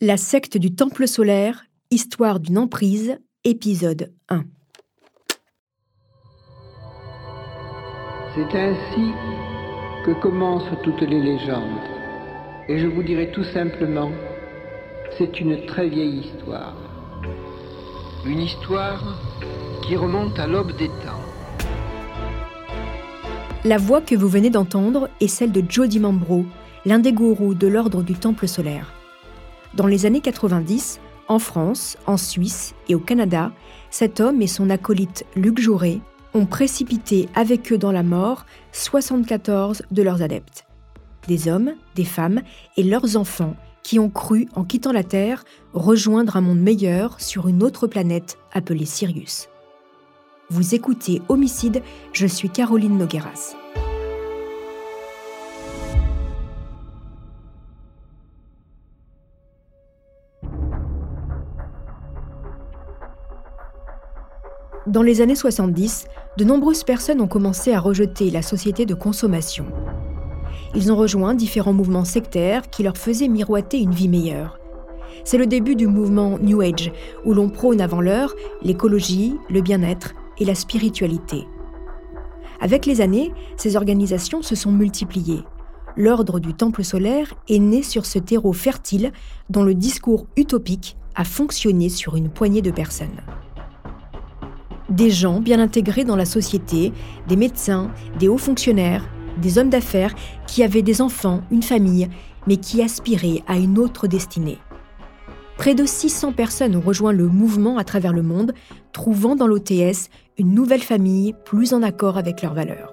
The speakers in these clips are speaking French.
La secte du Temple solaire, histoire d'une emprise, épisode 1. C'est ainsi que commencent toutes les légendes. Et je vous dirai tout simplement, c'est une très vieille histoire. Une histoire qui remonte à l'aube des temps. La voix que vous venez d'entendre est celle de Jody Mambro, l'un des gourous de l'ordre du Temple solaire. Dans les années 90, en France, en Suisse et au Canada, cet homme et son acolyte Luc Jouret ont précipité avec eux dans la mort 74 de leurs adeptes. Des hommes, des femmes et leurs enfants qui ont cru, en quittant la Terre, rejoindre un monde meilleur sur une autre planète appelée Sirius. Vous écoutez Homicide, je suis Caroline Nogueras. Dans les années 70, de nombreuses personnes ont commencé à rejeter la société de consommation. Ils ont rejoint différents mouvements sectaires qui leur faisaient miroiter une vie meilleure. C'est le début du mouvement New Age, où l'on prône avant l'heure l'écologie, le bien-être et la spiritualité. Avec les années, ces organisations se sont multipliées. L'ordre du Temple solaire est né sur ce terreau fertile dont le discours utopique a fonctionné sur une poignée de personnes des gens bien intégrés dans la société, des médecins, des hauts fonctionnaires, des hommes d'affaires qui avaient des enfants, une famille, mais qui aspiraient à une autre destinée. Près de 600 personnes ont rejoint le mouvement à travers le monde, trouvant dans l'OTS une nouvelle famille plus en accord avec leurs valeurs.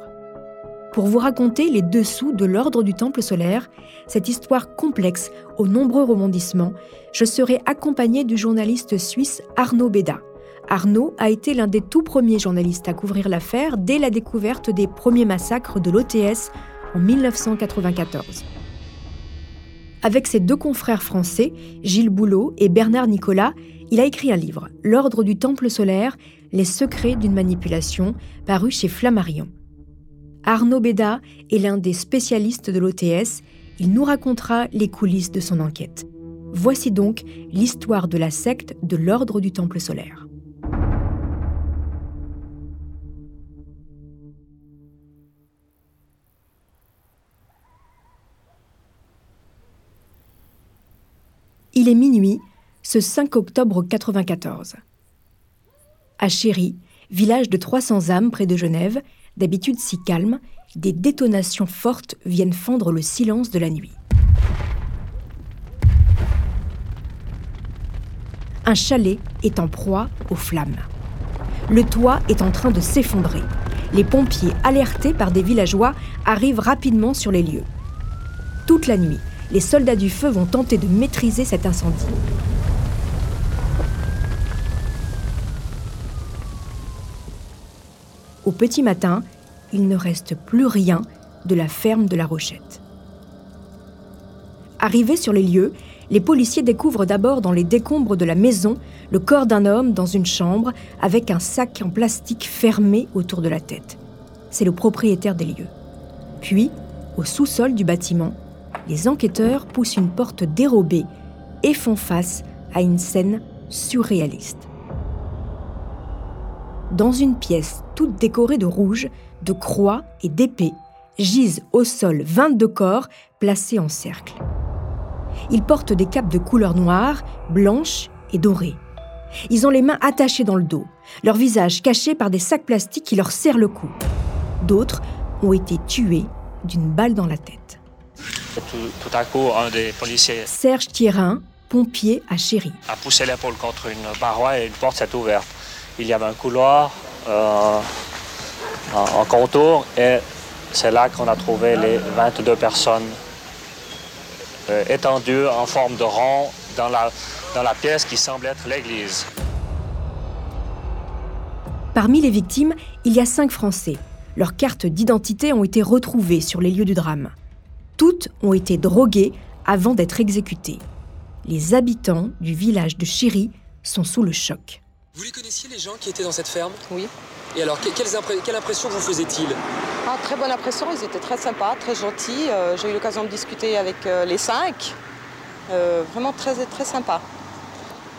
Pour vous raconter les dessous de l'ordre du Temple solaire, cette histoire complexe aux nombreux rebondissements, je serai accompagné du journaliste suisse Arnaud Beda. Arnaud a été l'un des tout premiers journalistes à couvrir l'affaire dès la découverte des premiers massacres de l'OTS en 1994. Avec ses deux confrères français, Gilles Boulot et Bernard Nicolas, il a écrit un livre, L'Ordre du Temple solaire, les secrets d'une manipulation, paru chez Flammarion. Arnaud Béda est l'un des spécialistes de l'OTS, il nous racontera les coulisses de son enquête. Voici donc l'histoire de la secte de l'Ordre du Temple solaire. Il est minuit, ce 5 octobre 94. À Chéry, village de 300 âmes près de Genève, d'habitude si calme, des détonations fortes viennent fendre le silence de la nuit. Un chalet est en proie aux flammes. Le toit est en train de s'effondrer. Les pompiers, alertés par des villageois, arrivent rapidement sur les lieux. Toute la nuit, les soldats du feu vont tenter de maîtriser cet incendie. Au petit matin, il ne reste plus rien de la ferme de la Rochette. Arrivés sur les lieux, les policiers découvrent d'abord dans les décombres de la maison le corps d'un homme dans une chambre avec un sac en plastique fermé autour de la tête. C'est le propriétaire des lieux. Puis, au sous-sol du bâtiment, les enquêteurs poussent une porte dérobée et font face à une scène surréaliste. Dans une pièce toute décorée de rouge, de croix et d'épées, gisent au sol 22 corps placés en cercle. Ils portent des capes de couleur noire, blanche et dorée. Ils ont les mains attachées dans le dos, leur visage caché par des sacs plastiques qui leur serrent le cou. D'autres ont été tués d'une balle dans la tête. Tout, à coup, un des policiers. Serge Thierin, pompier à Chéry. A poussé l'épaule contre une paroi et une porte s'est ouverte. Il y avait un couloir euh, en, contour et c'est là qu'on a trouvé les 22 personnes euh, étendues en forme de rond dans la, dans la pièce qui semble être l'église. Parmi les victimes, il y a cinq Français. Leurs cartes d'identité ont été retrouvées sur les lieux du drame. Toutes ont été droguées avant d'être exécutées. Les habitants du village de Chéry sont sous le choc. Vous les connaissiez les gens qui étaient dans cette ferme? Oui. Et alors, quelle impression vous faisaient-ils? Ah, Très bonne impression, ils étaient très sympas, très gentils. Euh, j'ai eu l'occasion de discuter avec euh, les cinq. vraiment très, très sympa.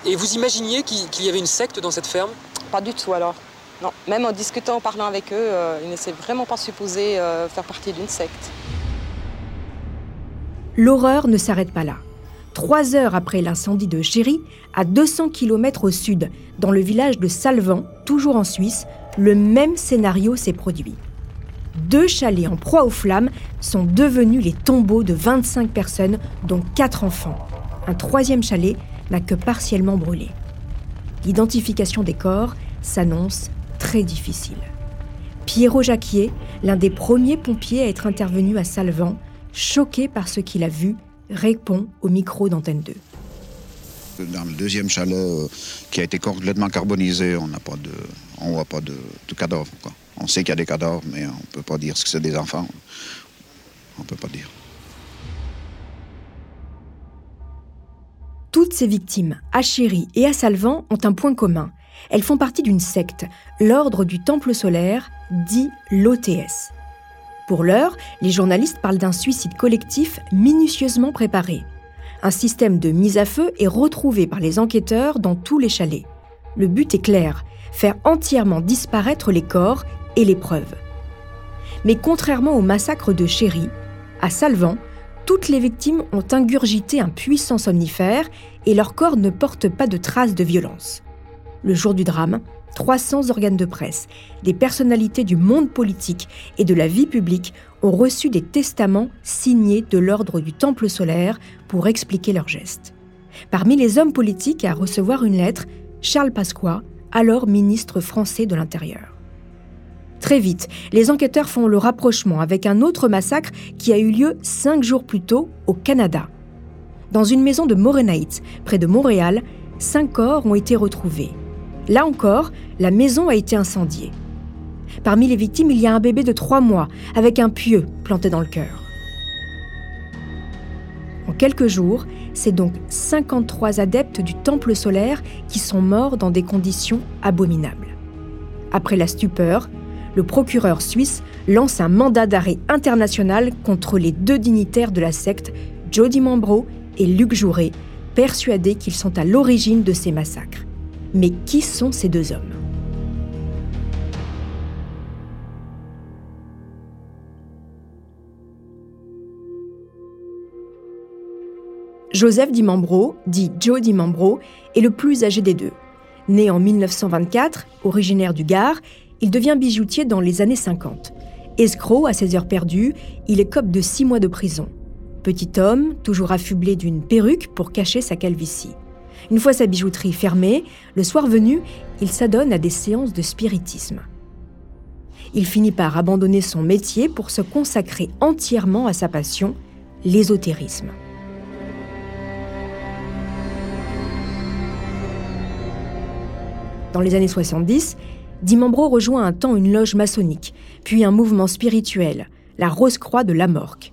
Et vous imaginiez qu'il y avait une secte dans cette ferme? Pas du tout alors. Non, même en discutant, en parlant avec eux, ils n'étaient vraiment pas supposés faire partie d'une secte. L'horreur ne s'arrête pas là. Trois heures après l'incendie de Chéry, à 200 km au sud, dans le village de Salvan, toujours en Suisse, le même scénario s'est produit. Deux chalets en proie aux flammes sont devenus les tombeaux de 25 personnes, dont quatre enfants. Un troisième chalet n'a que partiellement brûlé. L'identification des corps s'annonce très difficile. Pierrot Jacquier, l'un des premiers pompiers à être intervenu à Salvan, choqué par ce qu'il a vu, répond au micro d'Antenne 2. Dans le deuxième chalet euh, qui a été complètement carbonisé, on n'a pas de, on voit pas de, cadavres. On sait qu'il y a des cadavres, mais on ne peut pas dire que c'est des enfants. On ne peut pas dire. Toutes ces victimes, à Chéry et à Salvan, ont un point commun. Elles font partie d'une secte, l'Ordre du Temple solaire, dit l'OTS. Pour l'heure, les journalistes parlent d'un suicide collectif minutieusement préparé. Un système de mise à feu est retrouvé par les enquêteurs dans tous les chalets. Le but est clair, faire entièrement disparaître les corps et les preuves. Mais contrairement au massacre de Chéry, à Salvan, toutes les victimes ont ingurgité un puissant somnifère et leurs corps ne portent pas de traces de violence. Le jour du drame, 300 organes de presse, des personnalités du monde politique et de la vie publique ont reçu des testaments signés de l'ordre du Temple solaire pour expliquer leurs gestes. Parmi les hommes politiques à recevoir une lettre, Charles Pasqua, alors ministre français de l'Intérieur. Très vite, les enquêteurs font le rapprochement avec un autre massacre qui a eu lieu cinq jours plus tôt au Canada. Dans une maison de Morenaït, près de Montréal, cinq corps ont été retrouvés. Là encore, la maison a été incendiée. Parmi les victimes, il y a un bébé de trois mois avec un pieu planté dans le cœur. En quelques jours, c'est donc 53 adeptes du temple solaire qui sont morts dans des conditions abominables. Après la stupeur, le procureur suisse lance un mandat d'arrêt international contre les deux dignitaires de la secte, Jody Mambro et Luc Jouret, persuadés qu'ils sont à l'origine de ces massacres. Mais qui sont ces deux hommes? Joseph Dimambro, dit Joe Dimambro, est le plus âgé des deux. Né en 1924, originaire du Gard, il devient bijoutier dans les années 50. Escroc à ses heures perdues, il écope de six mois de prison. Petit homme, toujours affublé d'une perruque pour cacher sa calvitie. Une fois sa bijouterie fermée, le soir venu, il s'adonne à des séances de spiritisme. Il finit par abandonner son métier pour se consacrer entièrement à sa passion, l'ésotérisme. Dans les années 70, Dimambro rejoint un temps une loge maçonnique, puis un mouvement spirituel, la Rose-Croix de Lamorque.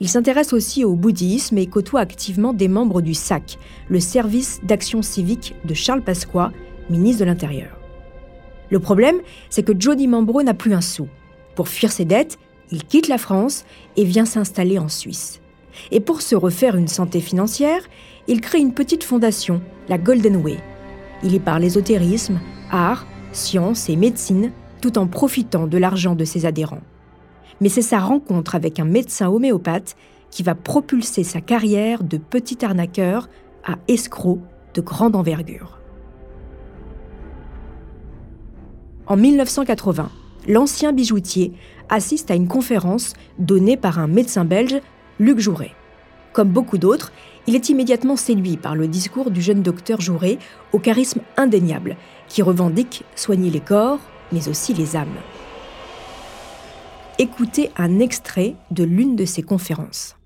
Il s'intéresse aussi au bouddhisme et côtoie activement des membres du SAC, le service d'action civique de Charles Pasqua, ministre de l'Intérieur. Le problème, c'est que Jody Mambro n'a plus un sou. Pour fuir ses dettes, il quitte la France et vient s'installer en Suisse. Et pour se refaire une santé financière, il crée une petite fondation, la Golden Way. Il y parle l'ésotérisme, art, science et médecine, tout en profitant de l'argent de ses adhérents mais c'est sa rencontre avec un médecin homéopathe qui va propulser sa carrière de petit arnaqueur à escroc de grande envergure. En 1980, l'ancien bijoutier assiste à une conférence donnée par un médecin belge, Luc Jouret. Comme beaucoup d'autres, il est immédiatement séduit par le discours du jeune docteur Jouret au charisme indéniable, qui revendique soigner les corps, mais aussi les âmes. Écoutez un extrait de l'une de ses conférences.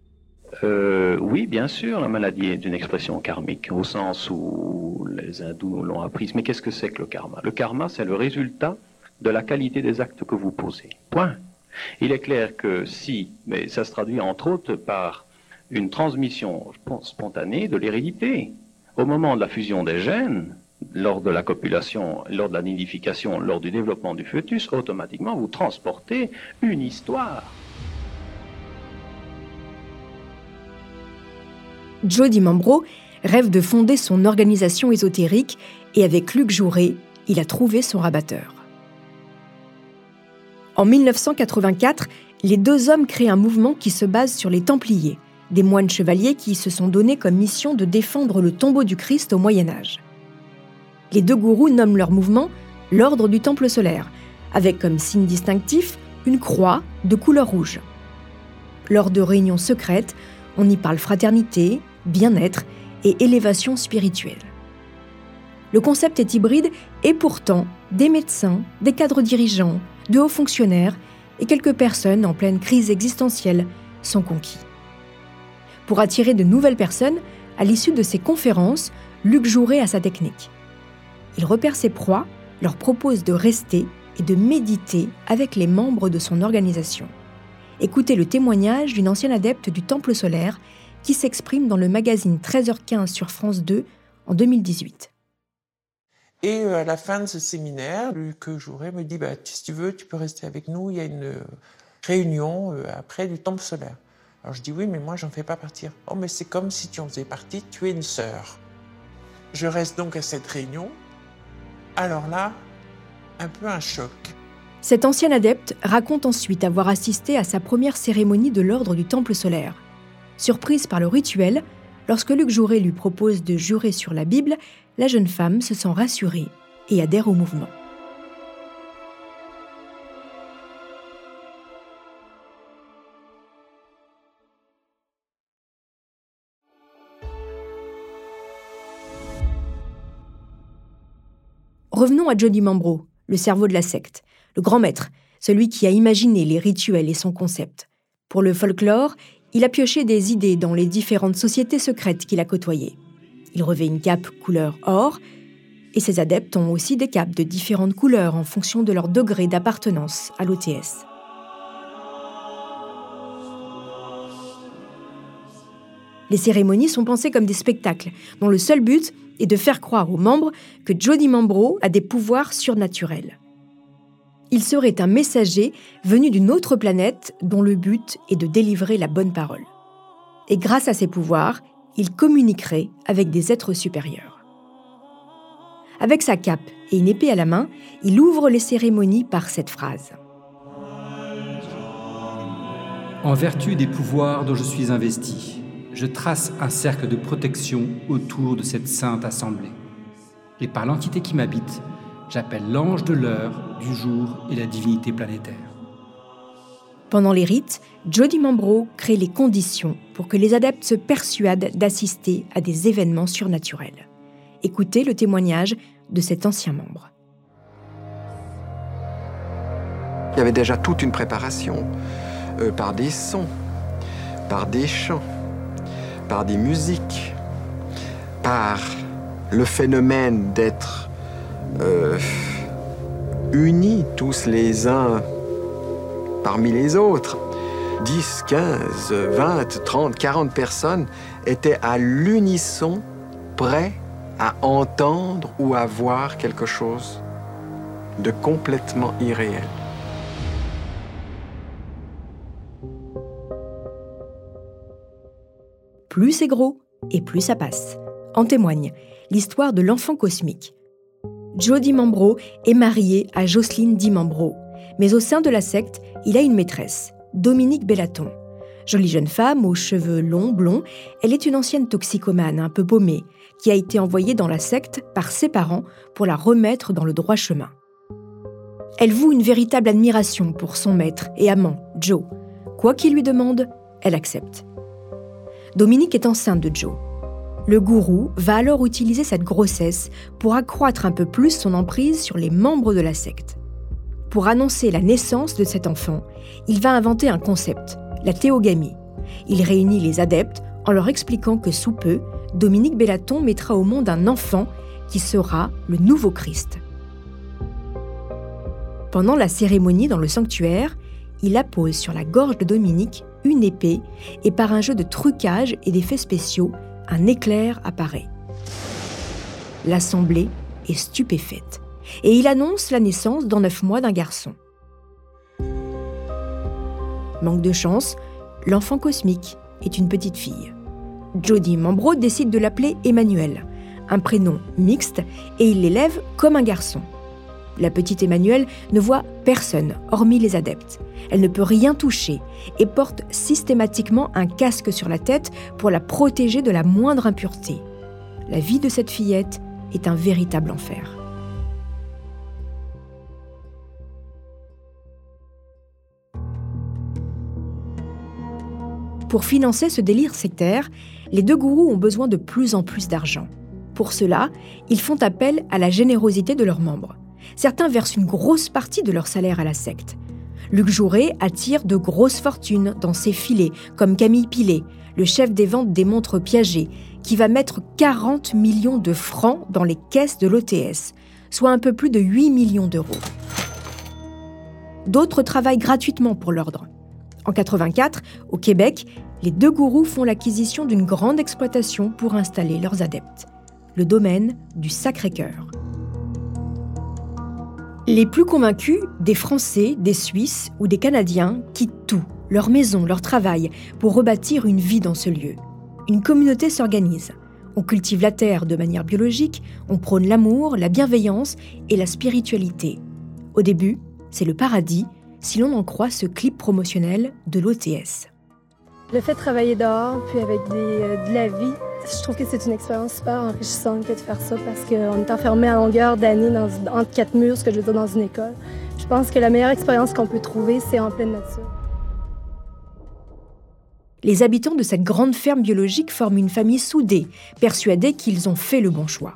Euh, oui, bien sûr, la maladie est une expression karmique, au sens où les hindous l'ont apprise. Mais qu'est-ce que c'est que le karma? Le karma, c'est le résultat de la qualité des actes que vous posez. Point. Il est clair que si, mais ça se traduit entre autres par une transmission spontanée de l'hérédité. Au moment de la fusion des gènes, lors de la copulation, lors de la nidification, lors du développement du fœtus, automatiquement vous transportez une histoire. Jody Mambro rêve de fonder son organisation ésotérique et avec Luc Jouret, il a trouvé son rabatteur. En 1984, les deux hommes créent un mouvement qui se base sur les Templiers, des moines chevaliers qui se sont donnés comme mission de défendre le tombeau du Christ au Moyen Âge. Les deux gourous nomment leur mouvement l'Ordre du Temple solaire, avec comme signe distinctif une croix de couleur rouge. Lors de réunions secrètes, on y parle fraternité, bien-être et élévation spirituelle. Le concept est hybride et pourtant, des médecins, des cadres dirigeants, de hauts fonctionnaires et quelques personnes en pleine crise existentielle sont conquis. Pour attirer de nouvelles personnes, à l'issue de ces conférences, Luc jouerait à sa technique. Il repère ses proies, leur propose de rester et de méditer avec les membres de son organisation. Écoutez le témoignage d'une ancienne adepte du Temple solaire qui s'exprime dans le magazine 13h15 sur France 2 en 2018. Et euh, à la fin de ce séminaire, Luc Jouret me dit bah, Si tu veux, tu peux rester avec nous, il y a une euh, réunion euh, après du Temple solaire. Alors je dis Oui, mais moi, j'en fais pas partir. Oh, mais c'est comme si tu en faisais partie, tu es une sœur. Je reste donc à cette réunion. Alors là, un peu un choc. Cet ancien adepte raconte ensuite avoir assisté à sa première cérémonie de l'ordre du Temple solaire. Surprise par le rituel, lorsque Luc Jouret lui propose de jurer sur la Bible, la jeune femme se sent rassurée et adhère au mouvement. Revenons à Jody Mambro, le cerveau de la secte, le grand maître, celui qui a imaginé les rituels et son concept. Pour le folklore, il a pioché des idées dans les différentes sociétés secrètes qu'il a côtoyées. Il revêt une cape couleur or, et ses adeptes ont aussi des capes de différentes couleurs en fonction de leur degré d'appartenance à l'OTS. Les cérémonies sont pensées comme des spectacles, dont le seul but est de faire croire aux membres que Jody Mambro a des pouvoirs surnaturels. Il serait un messager venu d'une autre planète dont le but est de délivrer la bonne parole. Et grâce à ses pouvoirs, il communiquerait avec des êtres supérieurs. Avec sa cape et une épée à la main, il ouvre les cérémonies par cette phrase. En vertu des pouvoirs dont je suis investi, je trace un cercle de protection autour de cette sainte assemblée. Et par l'entité qui m'habite, j'appelle l'ange de l'heure, du jour et la divinité planétaire. Pendant les rites, Jody Mambro crée les conditions pour que les adeptes se persuadent d'assister à des événements surnaturels. Écoutez le témoignage de cet ancien membre. Il y avait déjà toute une préparation euh, par des sons, par des chants, par des musiques, par le phénomène d'être euh, unis tous les uns parmi les autres. 10, 15, 20, 30, 40 personnes étaient à l'unisson prêts à entendre ou à voir quelque chose de complètement irréel. Plus c'est gros et plus ça passe. En témoigne l'histoire de l'enfant cosmique. Jody Mambro est marié à Jocelyne Dimambro, mais au sein de la secte, il a une maîtresse, Dominique Bellaton. Jolie jeune femme aux cheveux longs, blonds, elle est une ancienne toxicomane un peu paumée, qui a été envoyée dans la secte par ses parents pour la remettre dans le droit chemin. Elle voue une véritable admiration pour son maître et amant, Joe. Quoi qu'il lui demande, elle accepte. Dominique est enceinte de Joe. Le gourou va alors utiliser cette grossesse pour accroître un peu plus son emprise sur les membres de la secte. Pour annoncer la naissance de cet enfant, il va inventer un concept, la théogamie. Il réunit les adeptes en leur expliquant que sous peu, Dominique Bellaton mettra au monde un enfant qui sera le nouveau Christ. Pendant la cérémonie dans le sanctuaire, il appose sur la gorge de Dominique une épée et par un jeu de trucage et d'effets spéciaux, un éclair apparaît. L'assemblée est stupéfaite et il annonce la naissance dans neuf mois d'un garçon. Manque de chance, l'enfant cosmique est une petite fille. Jody Mambro décide de l'appeler Emmanuel, un prénom mixte, et il l'élève comme un garçon. La petite Emmanuelle ne voit personne, hormis les adeptes. Elle ne peut rien toucher et porte systématiquement un casque sur la tête pour la protéger de la moindre impureté. La vie de cette fillette est un véritable enfer. Pour financer ce délire sectaire, les deux gourous ont besoin de plus en plus d'argent. Pour cela, ils font appel à la générosité de leurs membres. Certains versent une grosse partie de leur salaire à la secte. Luc Jouret attire de grosses fortunes dans ses filets, comme Camille Pilet, le chef des ventes des montres Piaget, qui va mettre 40 millions de francs dans les caisses de l'OTS, soit un peu plus de 8 millions d'euros. D'autres travaillent gratuitement pour l'ordre. En 84, au Québec, les deux gourous font l'acquisition d'une grande exploitation pour installer leurs adeptes, le domaine du Sacré-Cœur. Les plus convaincus, des Français, des Suisses ou des Canadiens, quittent tout, leur maison, leur travail, pour rebâtir une vie dans ce lieu. Une communauté s'organise. On cultive la terre de manière biologique, on prône l'amour, la bienveillance et la spiritualité. Au début, c'est le paradis, si l'on en croit ce clip promotionnel de l'OTS. Le fait de travailler dehors, puis avec euh, de la vie, je trouve que c'est une expérience super enrichissante de faire ça parce qu'on est enfermé à longueur d'année entre quatre murs, ce que je veux dire dans une école. Je pense que la meilleure expérience qu'on peut trouver, c'est en pleine nature. Les habitants de cette grande ferme biologique forment une famille soudée, persuadés qu'ils ont fait le bon choix.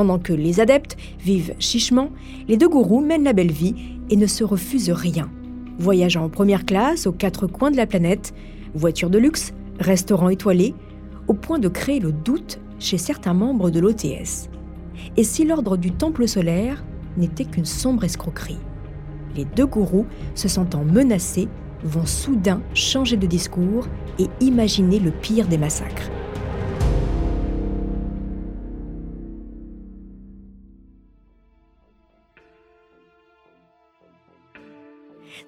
Pendant que les adeptes vivent chichement, les deux gourous mènent la belle vie et ne se refusent rien. Voyageant en première classe aux quatre coins de la planète, voitures de luxe, restaurants étoilés, au point de créer le doute chez certains membres de l'OTS. Et si l'ordre du Temple solaire n'était qu'une sombre escroquerie? Les deux gourous, se sentant menacés, vont soudain changer de discours et imaginer le pire des massacres.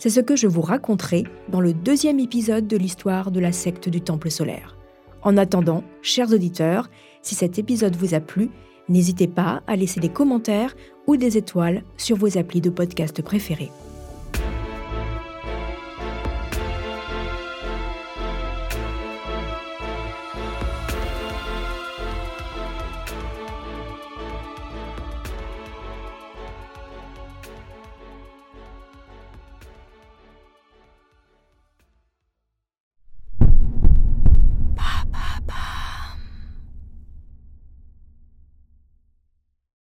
C'est ce que je vous raconterai dans le deuxième épisode de l'histoire de la secte du Temple solaire. En attendant, chers auditeurs, si cet épisode vous a plu, n'hésitez pas à laisser des commentaires ou des étoiles sur vos applis de podcast préférés.